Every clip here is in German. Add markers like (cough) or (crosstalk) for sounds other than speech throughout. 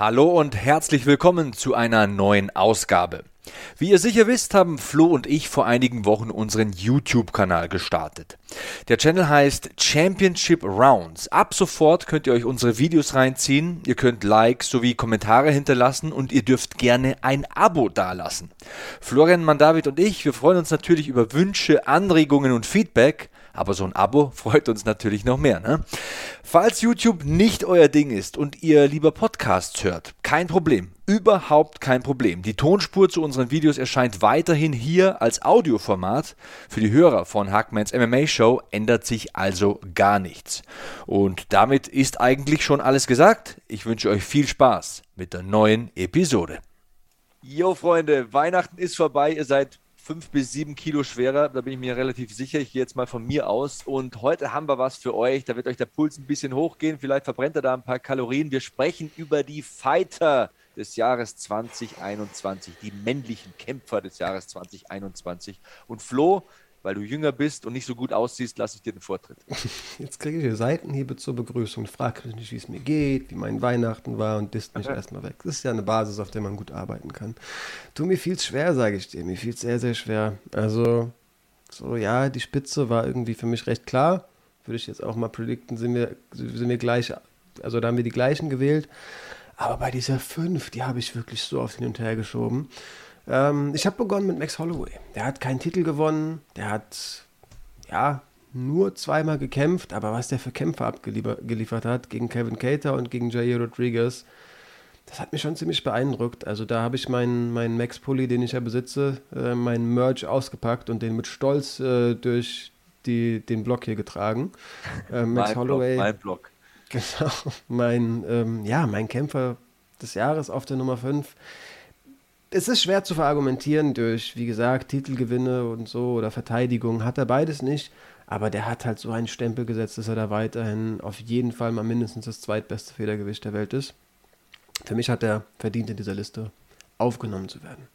Hallo und herzlich willkommen zu einer neuen Ausgabe. Wie ihr sicher wisst, haben Flo und ich vor einigen Wochen unseren YouTube-Kanal gestartet. Der Channel heißt Championship Rounds. Ab sofort könnt ihr euch unsere Videos reinziehen, ihr könnt Likes sowie Kommentare hinterlassen und ihr dürft gerne ein Abo dalassen. Florian Mandavid und ich, wir freuen uns natürlich über Wünsche, Anregungen und Feedback. Aber so ein Abo (laughs) freut uns natürlich noch mehr. Ne? Falls YouTube nicht euer Ding ist und ihr lieber Podcasts hört, kein Problem. Überhaupt kein Problem. Die Tonspur zu unseren Videos erscheint weiterhin hier als Audioformat. Für die Hörer von Hackmans MMA Show ändert sich also gar nichts. Und damit ist eigentlich schon alles gesagt. Ich wünsche euch viel Spaß mit der neuen Episode. Jo Freunde, Weihnachten ist vorbei. Ihr seid fünf bis sieben Kilo schwerer, da bin ich mir relativ sicher. Ich gehe jetzt mal von mir aus. Und heute haben wir was für euch. Da wird euch der Puls ein bisschen hochgehen. Vielleicht verbrennt er da ein paar Kalorien. Wir sprechen über die Fighter des Jahres 2021, die männlichen Kämpfer des Jahres 2021. Und Flo, weil du jünger bist und nicht so gut aussiehst, lasse ich dir den Vortritt. (laughs) Jetzt kriege ich hier Seitenhiebe zur Begrüßung, frage mich nicht, wie es mir geht, wie mein Weihnachten war und disst mich erstmal weg. Das ist ja eine Basis, auf der man gut arbeiten kann. Du, mir fiel es schwer, sage ich dir. Mir fiel es sehr, sehr schwer. Also, so, ja, die Spitze war irgendwie für mich recht klar. Würde ich jetzt auch mal predikten, sind wir, sind wir gleich, also da haben wir die gleichen gewählt. Aber bei dieser 5, die habe ich wirklich so oft hin und her geschoben. Ähm, ich habe begonnen mit Max Holloway. Der hat keinen Titel gewonnen. Der hat, ja, nur zweimal gekämpft. Aber was der für Kämpfe abgeliefert hat gegen Kevin Cater und gegen Jair Rodriguez, das hat mich schon ziemlich beeindruckt. Also da habe ich meinen, meinen Max Pulli, den ich ja besitze, äh, meinen Merch ausgepackt und den mit Stolz äh, durch die, den Block hier getragen. (laughs) Äh, Max mein Holloway. Block, mein Block. Genau, mein, ähm, ja, mein Kämpfer des Jahres auf der Nummer 5 es ist schwer zu verargumentieren durch, wie gesagt, Titelgewinne und so oder Verteidigung. Hat er beides nicht. Aber der hat halt so einen Stempel gesetzt, dass er da weiterhin auf jeden Fall mal mindestens das zweitbeste Federgewicht der Welt ist. Für mich hat er verdient, in dieser Liste aufgenommen zu werden.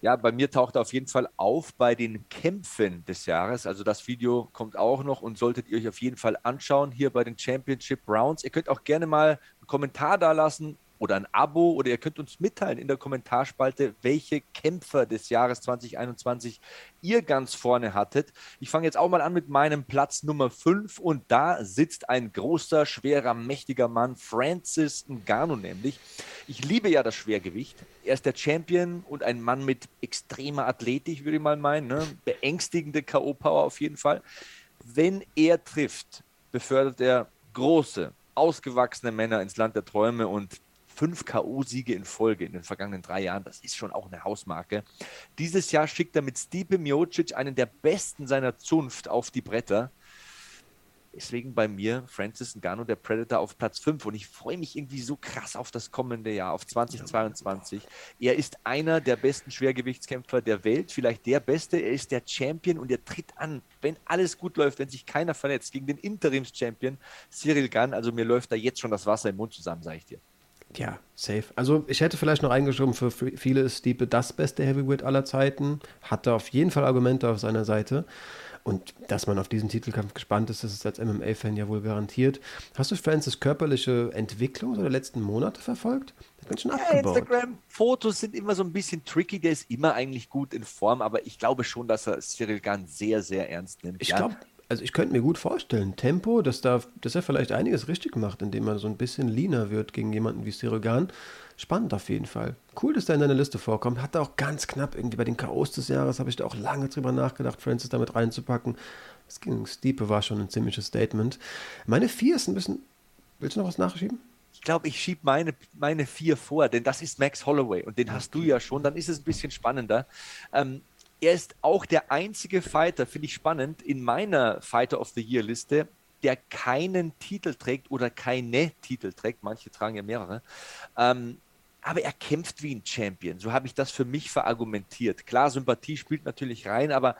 Ja, bei mir taucht er auf jeden Fall auf bei den Kämpfen des Jahres. Also das Video kommt auch noch und solltet ihr euch auf jeden Fall anschauen hier bei den Championship Rounds. Ihr könnt auch gerne mal einen Kommentar da lassen, oder ein Abo oder ihr könnt uns mitteilen in der Kommentarspalte, welche Kämpfer des Jahres 2021 ihr ganz vorne hattet. Ich fange jetzt auch mal an mit meinem Platz Nummer 5 und da sitzt ein großer, schwerer, mächtiger Mann, Francis Ngannou nämlich. Ich liebe ja das Schwergewicht. Er ist der Champion und ein Mann mit extremer Athletik, würde ich mal meinen. Ne? Beängstigende K.O.-Power auf jeden Fall. Wenn er trifft, befördert er große, ausgewachsene Männer ins Land der Träume und fünf K.O.-Siege in Folge in den vergangenen drei Jahren. Das ist schon auch eine Hausmarke. Dieses Jahr schickt er mit Stipe Miocic einen der besten seiner Zunft auf die Bretter. Deswegen bei mir Francis Ngannou, der Predator, auf Platz 5. Und ich freue mich irgendwie so krass auf das kommende Jahr, auf 2022. Er ist einer der besten Schwergewichtskämpfer der Welt, vielleicht der beste. Er ist der Champion und er tritt an, wenn alles gut läuft, wenn sich keiner verletzt, gegen den Interims-Champion Cyril Gunn. Also mir läuft da jetzt schon das Wasser im Mund zusammen, sage ich dir. Ja, safe. Also ich hätte vielleicht noch eingeschoben, für viele ist Stiepe das beste Heavyweight aller Zeiten. Hatte auf jeden Fall Argumente auf seiner Seite. Und dass man auf diesen Titelkampf gespannt ist, das ist als MMA-Fan ja wohl garantiert. Hast du Francis körperliche Entwicklung der letzten Monate verfolgt? Ganz schön ja, Instagram-Fotos sind immer so ein bisschen tricky. Der ist immer eigentlich gut in Form, aber ich glaube schon, dass er Cyril Gahn sehr, sehr ernst nimmt. Ich ja. glaube, also ich könnte mir gut vorstellen, Tempo, dass, da, dass er vielleicht einiges richtig macht, indem er so ein bisschen leaner wird gegen jemanden wie Sirogan. Spannend auf jeden Fall. Cool, dass er in deiner Liste vorkommt. Hat er auch ganz knapp irgendwie bei den Chaos des Jahres, habe ich da auch lange drüber nachgedacht, Francis damit reinzupacken. Das gegen Stiepe war schon ein ziemliches Statement. Meine vier ist ein bisschen. Willst du noch was nachschieben? Ich glaube, ich schiebe meine, meine vier vor, denn das ist Max Holloway und den hast du ja schon. Dann ist es ein bisschen spannender. Ähm, er ist auch der einzige Fighter, finde ich spannend, in meiner Fighter of the Year Liste, der keinen Titel trägt oder keine Titel trägt. Manche tragen ja mehrere. Ähm, aber er kämpft wie ein Champion. So habe ich das für mich verargumentiert. Klar, Sympathie spielt natürlich rein, aber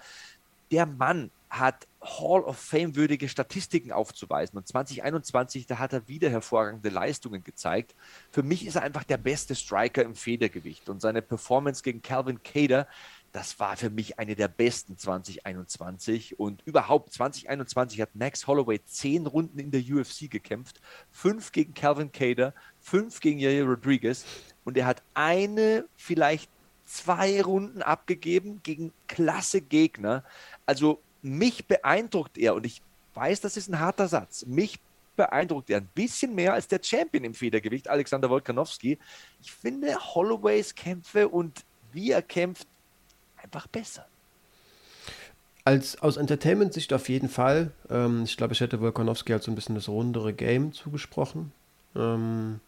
der Mann hat Hall of Fame würdige Statistiken aufzuweisen. Und 2021, da hat er wieder hervorragende Leistungen gezeigt. Für mich ist er einfach der beste Striker im Federgewicht. Und seine Performance gegen Calvin Cater, das war für mich eine der besten 2021. Und überhaupt 2021 hat Max Holloway zehn Runden in der UFC gekämpft. Fünf gegen Calvin Cater, fünf gegen Yair Rodriguez. Und er hat eine, vielleicht zwei Runden abgegeben gegen klasse Gegner. Also mich beeindruckt er, und ich weiß, das ist ein harter Satz, mich beeindruckt er ein bisschen mehr als der Champion im Federgewicht, Alexander Wolkanowski. Ich finde Holloways Kämpfe und wie er kämpft einfach besser. Als, aus Entertainment-Sicht auf jeden Fall. Ähm, ich glaube, ich hätte Wolkanowski halt so ein bisschen das rundere Game zugesprochen. Ähm,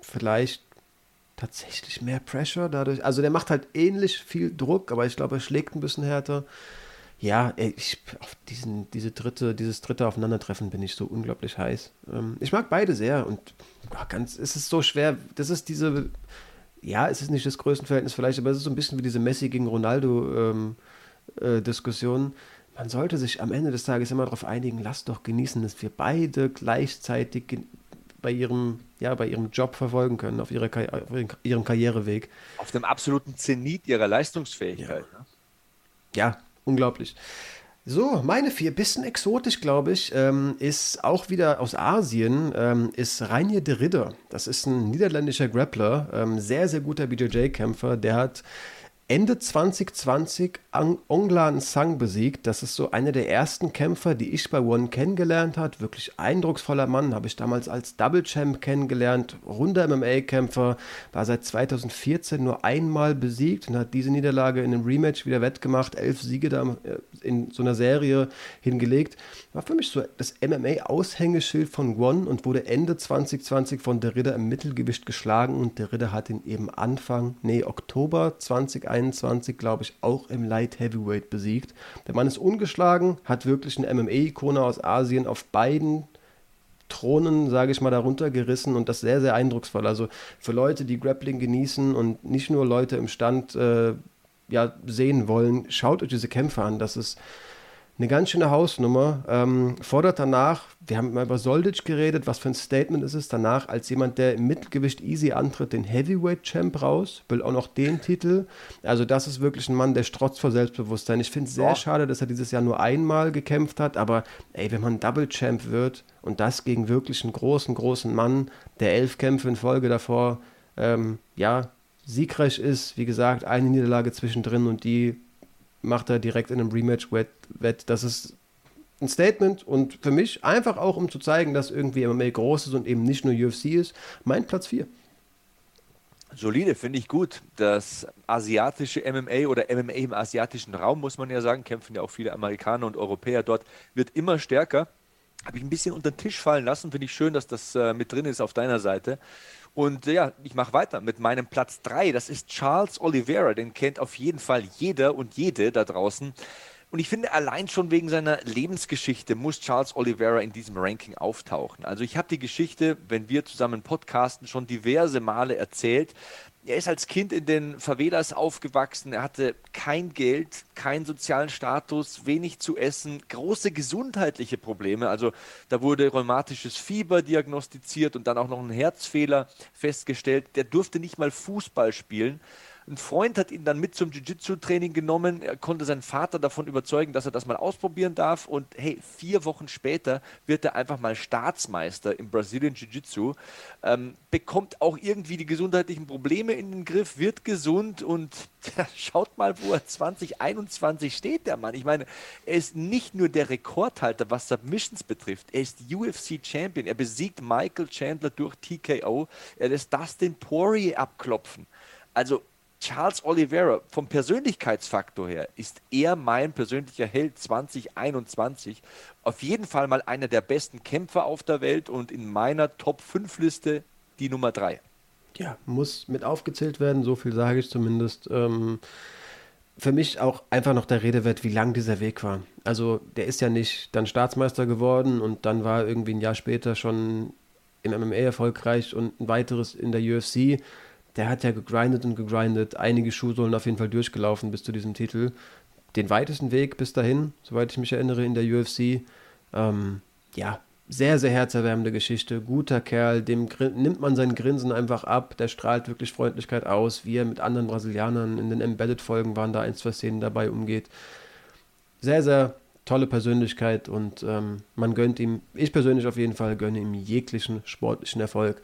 vielleicht tatsächlich mehr Pressure dadurch. Also der macht halt ähnlich viel Druck, aber ich glaube, er schlägt ein bisschen härter ja, ich, auf diesen, diese dritte, dieses dritte Aufeinandertreffen bin ich so unglaublich heiß. Ähm, ich mag beide sehr und ganz, es ist so schwer. Das ist diese, ja, es ist nicht das Größenverhältnis vielleicht, aber es ist so ein bisschen wie diese Messi gegen Ronaldo-Diskussion. Ähm, äh, Man sollte sich am Ende des Tages immer darauf einigen, lasst doch genießen, dass wir beide gleichzeitig bei ihrem, ja, bei ihrem Job verfolgen können, auf, ihre, auf ihrem Karriereweg. Auf dem absoluten Zenit ihrer Leistungsfähigkeit. Ja, ne? ja unglaublich. So, meine vier, bisschen exotisch, glaube ich, ähm, ist auch wieder aus Asien, ähm, ist Rainier de Ridder. Das ist ein niederländischer Grappler, ähm, sehr, sehr guter BJJ-Kämpfer. Der hat Ende 2020 Onglan Sang besiegt. Das ist so einer der ersten Kämpfer, die ich bei One kennengelernt habe. Wirklich eindrucksvoller Mann, habe ich damals als Double Champ kennengelernt. Runder MMA-Kämpfer, war seit 2014 nur einmal besiegt und hat diese Niederlage in einem Rematch wieder wettgemacht. Elf Siege da äh, in so einer Serie hingelegt. War für mich so das MMA-Aushängeschild von One und wurde Ende 2020 von der Ritter im Mittelgewicht geschlagen und der Ritter hat ihn eben Anfang, nee, Oktober 2021 21, glaube ich, auch im Light Heavyweight besiegt. Der Mann ist ungeschlagen, hat wirklich eine MMA-Ikone aus Asien auf beiden Thronen, sage ich mal, darunter gerissen und das sehr, sehr eindrucksvoll. Also für Leute, die Grappling genießen und nicht nur Leute im Stand äh, ja, sehen wollen, schaut euch diese Kämpfe an. Das ist eine ganz schöne Hausnummer. Ähm, fordert danach, wir haben mal über Soldic geredet, was für ein Statement ist es danach, als jemand, der im Mittelgewicht easy antritt, den Heavyweight Champ raus, will auch noch den Titel. Also das ist wirklich ein Mann, der strotzt vor Selbstbewusstsein. Ich finde es sehr oh. schade, dass er dieses Jahr nur einmal gekämpft hat, aber ey, wenn man Double Champ wird und das gegen wirklich einen großen, großen Mann, der elf Kämpfe in Folge davor, ähm, ja, siegreich ist, wie gesagt, eine Niederlage zwischendrin und die macht er direkt in einem Rematch wett. Das ist ein Statement und für mich einfach auch, um zu zeigen, dass irgendwie MMA groß ist und eben nicht nur UFC ist, mein Platz 4. Solide, finde ich gut. Das asiatische MMA oder MMA im asiatischen Raum, muss man ja sagen, kämpfen ja auch viele Amerikaner und Europäer dort, wird immer stärker. Habe ich ein bisschen unter den Tisch fallen lassen. Finde ich schön, dass das äh, mit drin ist auf deiner Seite. Und äh, ja, ich mache weiter mit meinem Platz 3. Das ist Charles Oliveira. Den kennt auf jeden Fall jeder und jede da draußen. Und ich finde, allein schon wegen seiner Lebensgeschichte muss Charles Oliveira in diesem Ranking auftauchen. Also ich habe die Geschichte, wenn wir zusammen podcasten, schon diverse Male erzählt. Er ist als Kind in den Favelas aufgewachsen. Er hatte kein Geld, keinen sozialen Status, wenig zu essen, große gesundheitliche Probleme. Also da wurde rheumatisches Fieber diagnostiziert und dann auch noch ein Herzfehler festgestellt. Der durfte nicht mal Fußball spielen. Ein Freund hat ihn dann mit zum Jiu-Jitsu-Training genommen. Er konnte seinen Vater davon überzeugen, dass er das mal ausprobieren darf. Und hey, vier Wochen später wird er einfach mal Staatsmeister im Brazilian Jiu-Jitsu. Ähm, bekommt auch irgendwie die gesundheitlichen Probleme in den Griff, wird gesund und (laughs) ja, schaut mal, wo er 2021 steht, der Mann. Ich meine, er ist nicht nur der Rekordhalter, was Submissions betrifft. Er ist UFC-Champion. Er besiegt Michael Chandler durch TKO. Er lässt Dustin Poirier abklopfen. Also Charles Oliveira vom Persönlichkeitsfaktor her ist er mein persönlicher Held 2021. Auf jeden Fall mal einer der besten Kämpfer auf der Welt und in meiner Top 5 Liste die Nummer 3. Ja, muss mit aufgezählt werden, so viel sage ich zumindest. Ähm, für mich auch einfach noch der Rede wert, wie lang dieser Weg war. Also der ist ja nicht dann Staatsmeister geworden und dann war irgendwie ein Jahr später schon im MMA erfolgreich und ein weiteres in der UFC der hat ja gegrindet und gegrindet, einige Schuhsohlen auf jeden Fall durchgelaufen bis zu diesem Titel. Den weitesten Weg bis dahin, soweit ich mich erinnere, in der UFC. Ähm, ja, sehr, sehr herzerwärmende Geschichte. Guter Kerl, dem nimmt man sein Grinsen einfach ab. Der strahlt wirklich Freundlichkeit aus, wie er mit anderen Brasilianern in den Embedded-Folgen waren, da ein, zwei Szenen dabei umgeht. Sehr, sehr tolle Persönlichkeit und ähm, man gönnt ihm, ich persönlich auf jeden Fall gönne ihm jeglichen sportlichen Erfolg.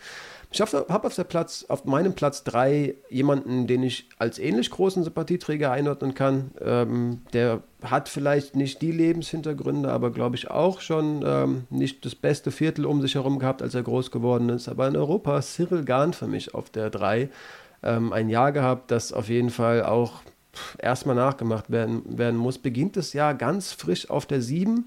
Ich habe auf der Platz, auf meinem Platz 3 jemanden, den ich als ähnlich großen Sympathieträger einordnen kann. Ähm, der hat vielleicht nicht die Lebenshintergründe, aber glaube ich auch schon ähm, nicht das beste Viertel um sich herum gehabt, als er groß geworden ist. Aber in Europa Cyril Gahn für mich auf der 3. Ähm, ein Jahr gehabt, das auf jeden Fall auch erstmal nachgemacht werden, werden muss. Beginnt das Jahr ganz frisch auf der 7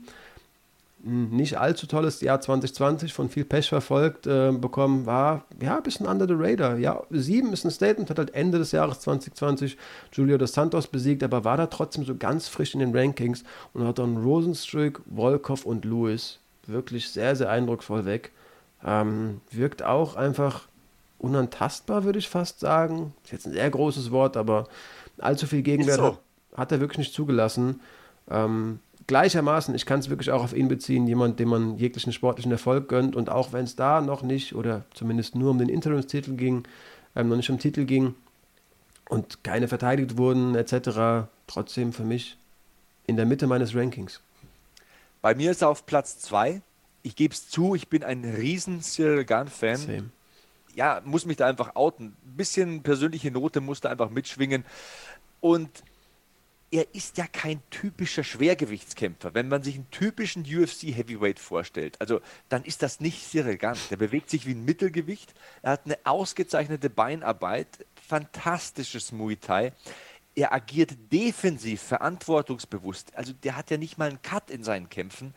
nicht allzu tolles Jahr 2020 von viel Pech verfolgt äh, bekommen, war ja ein bisschen under the radar. Ja, sieben ist ein Statement, hat halt Ende des Jahres 2020 Julio dos Santos besiegt, aber war da trotzdem so ganz frisch in den Rankings und hat dann Rosenstruck, Volkov und Lewis wirklich sehr, sehr eindrucksvoll weg. Ähm, wirkt auch einfach unantastbar, würde ich fast sagen. Ist jetzt ein sehr großes Wort, aber allzu viel Gegenwert so. hat, hat, er wirklich nicht zugelassen. Ähm, gleichermaßen, ich kann es wirklich auch auf ihn beziehen, jemand, dem man jeglichen sportlichen Erfolg gönnt und auch wenn es da noch nicht oder zumindest nur um den Interimstitel ging, ähm, noch nicht um Titel ging und keine verteidigt wurden etc., trotzdem für mich in der Mitte meines Rankings. Bei mir ist er auf Platz 2. Ich gebe es zu, ich bin ein riesen Cyril Gunn-Fan. Ja, muss mich da einfach outen. Ein bisschen persönliche Note musste einfach mitschwingen. Und er ist ja kein typischer Schwergewichtskämpfer. Wenn man sich einen typischen UFC Heavyweight vorstellt, also dann ist das nicht Cyril Gant. Der bewegt sich wie ein Mittelgewicht. Er hat eine ausgezeichnete Beinarbeit, fantastisches Muay Thai. Er agiert defensiv, verantwortungsbewusst. Also der hat ja nicht mal einen Cut in seinen Kämpfen.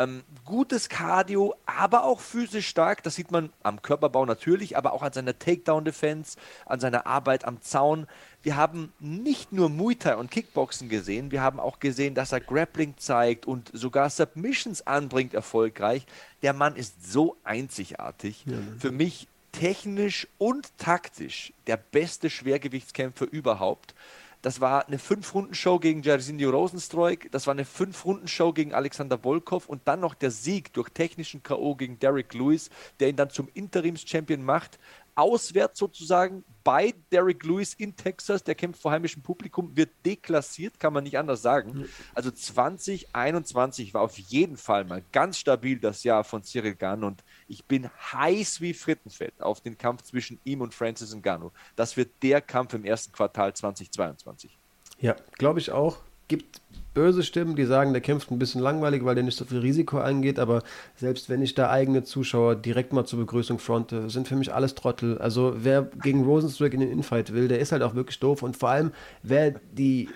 Ähm, gutes Cardio, aber auch physisch stark. Das sieht man am Körperbau natürlich, aber auch an seiner Takedown-Defense, an seiner Arbeit am Zaun. Wir haben nicht nur Muay Thai und Kickboxen gesehen, wir haben auch gesehen, dass er Grappling zeigt und sogar Submissions anbringt erfolgreich. Der Mann ist so einzigartig. Ja, ne? Für mich technisch und taktisch der beste Schwergewichtskämpfer überhaupt. Das war eine Fünf-Runden-Show gegen Jairzinho Rosenstreuk, das war eine Fünf-Runden-Show gegen Alexander Volkov und dann noch der Sieg durch technischen K.O. gegen Derek Lewis, der ihn dann zum Interims-Champion macht auswärts sozusagen bei Derek Lewis in Texas, der kämpft vor heimischem Publikum, wird deklassiert, kann man nicht anders sagen. Also 2021 war auf jeden Fall mal ganz stabil das Jahr von Cyril Gano und ich bin heiß wie Frittenfett auf den Kampf zwischen ihm und Francis Ngannou. Das wird der Kampf im ersten Quartal 2022. Ja, glaube ich auch. Gibt böse Stimmen, die sagen, der kämpft ein bisschen langweilig, weil der nicht so viel Risiko eingeht, aber selbst wenn ich da eigene Zuschauer direkt mal zur Begrüßung fronte, sind für mich alles Trottel. Also wer gegen Rosenstruck in den Infight will, der ist halt auch wirklich doof und vor allem, wer die,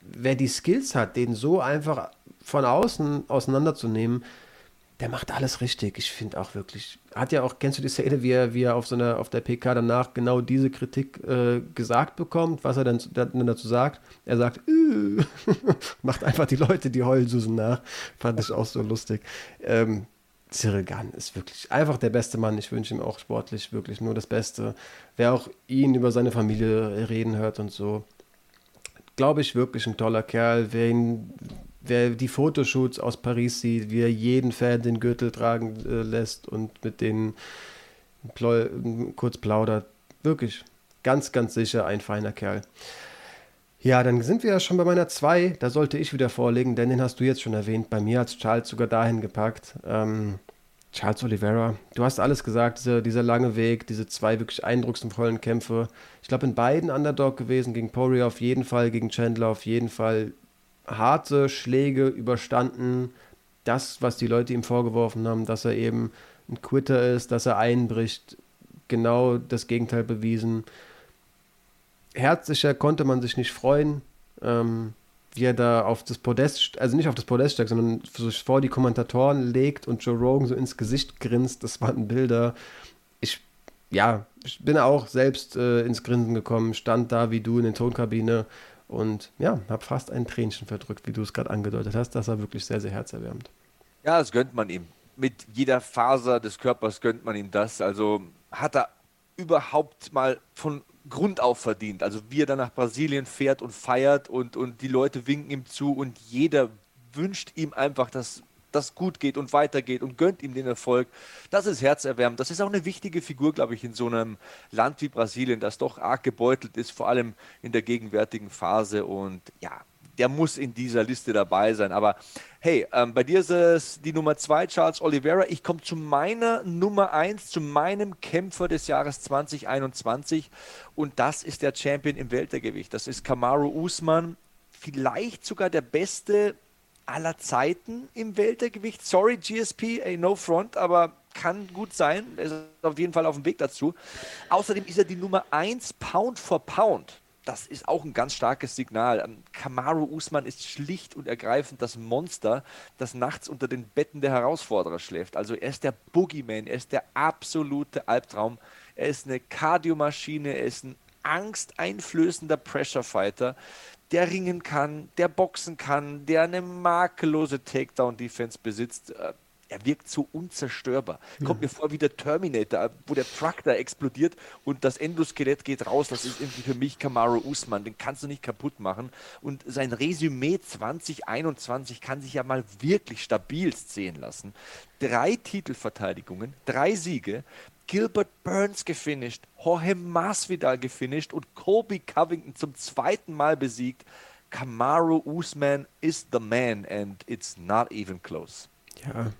wer die Skills hat, den so einfach von außen auseinanderzunehmen, der macht alles richtig. Ich finde auch wirklich, hat ja auch, kennst du die Szene, wie er, wie er auf, so einer, auf der PK danach genau diese Kritik äh, gesagt bekommt, was er dann, dann dazu sagt? Er sagt, (laughs) macht einfach die Leute die Heulsusen nach. Fand ich auch so lustig. Ähm, Cyril Gunn ist wirklich einfach der beste Mann. Ich wünsche ihm auch sportlich wirklich nur das Beste. Wer auch ihn über seine Familie reden hört und so, glaube ich, wirklich ein toller Kerl. Wer ihn wer die Fotoshoots aus Paris sieht, wie er jeden Fan den Gürtel tragen äh, lässt und mit denen kurz plaudert. Wirklich, ganz, ganz sicher ein feiner Kerl. Ja, dann sind wir ja schon bei meiner 2. Da sollte ich wieder vorlegen, denn den hast du jetzt schon erwähnt. Bei mir hat es Charles sogar dahin gepackt. Ähm, Charles Oliveira, du hast alles gesagt, dieser, dieser lange Weg, diese zwei wirklich eindrucksvollen Kämpfe. Ich glaube, in beiden Underdog gewesen, gegen Poirier auf jeden Fall, gegen Chandler auf jeden Fall harte Schläge überstanden. Das, was die Leute ihm vorgeworfen haben, dass er eben ein Quitter ist, dass er einbricht, genau das Gegenteil bewiesen. herzlicher konnte man sich nicht freuen, ähm, wie er da auf das Podest, also nicht auf das Podest steigt, sondern sich vor die Kommentatoren legt und Joe Rogan so ins Gesicht grinst. Das waren Bilder. Ich, ja, ich bin auch selbst äh, ins Grinsen gekommen, stand da wie du in der Tonkabine und ja, habe fast ein Tränchen verdrückt, wie du es gerade angedeutet hast. Das war wirklich sehr, sehr herzerwärmend. Ja, das gönnt man ihm. Mit jeder Faser des Körpers gönnt man ihm das. Also hat er überhaupt mal von Grund auf verdient. Also wie er dann nach Brasilien fährt und feiert und, und die Leute winken ihm zu und jeder wünscht ihm einfach, dass das gut geht und weitergeht und gönnt ihm den Erfolg. Das ist herzerwärmend. Das ist auch eine wichtige Figur, glaube ich, in so einem Land wie Brasilien, das doch arg gebeutelt ist, vor allem in der gegenwärtigen Phase. Und ja, der muss in dieser Liste dabei sein. Aber hey, ähm, bei dir ist es die Nummer zwei, Charles Oliveira. Ich komme zu meiner Nummer eins, zu meinem Kämpfer des Jahres 2021. Und das ist der Champion im Weltergewicht. Das ist Kamaru Usman. Vielleicht sogar der beste aller Zeiten im Weltergewicht. Sorry, GSP, ey, no front, aber kann gut sein. Er ist auf jeden Fall auf dem Weg dazu. Außerdem ist er die Nummer 1 Pound for Pound das ist auch ein ganz starkes Signal. Ähm, Kamaru Usman ist schlicht und ergreifend das Monster, das nachts unter den Betten der Herausforderer schläft. Also er ist der Boogeyman, er ist der absolute Albtraum. Er ist eine Kardiomaschine, er ist ein angsteinflößender Pressure Fighter, der ringen kann, der boxen kann, der eine makellose Takedown-Defense besitzt. Äh, er wirkt so unzerstörbar. Kommt mir vor wie der Terminator, wo der Truck da explodiert und das Endoskelett geht raus. Das ist irgendwie für mich Kamaru Usman. Den kannst du nicht kaputt machen. Und sein Resümee 2021 kann sich ja mal wirklich stabil sehen lassen. Drei Titelverteidigungen, drei Siege, Gilbert Burns gefinisht, Jorge Masvidal gefinisht und Colby Covington zum zweiten Mal besiegt. Kamaru Usman is the man and it's not even close. Ja,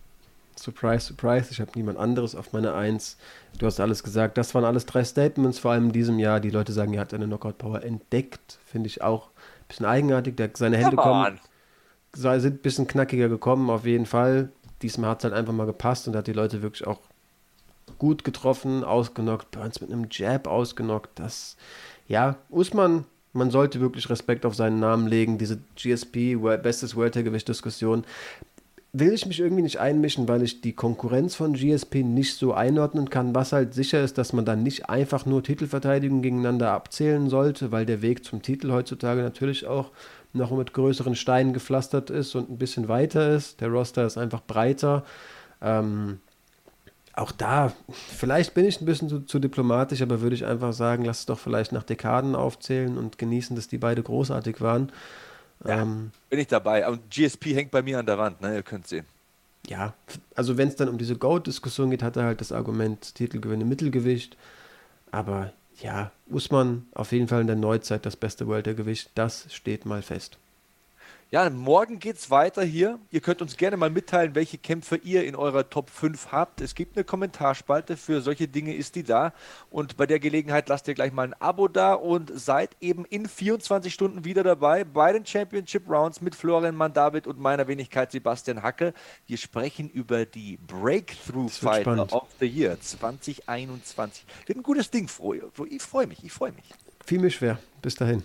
Surprise, surprise, ich habe niemand anderes auf meiner Eins. Du hast alles gesagt. Das waren alles drei Statements, vor allem in diesem Jahr. Die Leute sagen, er hat eine Knockout-Power entdeckt. Finde ich auch ein bisschen eigenartig. Der, seine Hände kommen, sind ein bisschen knackiger gekommen, auf jeden Fall. Diesmal hat es halt einfach mal gepasst und hat die Leute wirklich auch gut getroffen, ausgenockt. Burns mit einem Jab ausgenockt. Das, ja, Usman, man sollte wirklich Respekt auf seinen Namen legen. Diese GSP, bestes Weltergewicht-Diskussion will ich mich irgendwie nicht einmischen, weil ich die Konkurrenz von GSP nicht so einordnen kann. Was halt sicher ist, dass man dann nicht einfach nur Titelverteidigung gegeneinander abzählen sollte, weil der Weg zum Titel heutzutage natürlich auch noch mit größeren Steinen gepflastert ist und ein bisschen weiter ist. Der Roster ist einfach breiter. Ähm, auch da, vielleicht bin ich ein bisschen zu, zu, diplomatisch, aber würde ich einfach sagen, lass es doch vielleicht nach Dekaden aufzählen und genießen, dass die beide großartig waren. Ja, ähm, bin ich dabei. Und GSP hängt bei mir an der Wand, ne? ihr könnt sehen. Ja, also wenn es dann um diese Goat-Diskussion geht, hat er halt das Argument Titelgewinne Mittelgewicht. Aber ja, Usman auf jeden Fall in der Neuzeit das beste Weltergewicht, das steht mal fest. Ja, morgen geht es weiter hier. Ihr könnt uns gerne mal mitteilen, welche Kämpfe ihr in eurer Top 5 habt. Es gibt eine Kommentarspalte, für solche Dinge ist die da. Und bei der Gelegenheit lasst ihr gleich mal ein Abo da und seid eben in 24 Stunden wieder dabei bei den Championship Rounds mit Florian Mandavid und meiner Wenigkeit Sebastian Hacke. Wir sprechen über die Breakthrough Fighter of the Year 2021. Wird ein gutes Ding, ich freue mich, ich freue mich. Fiel mir schwer. Bis dahin.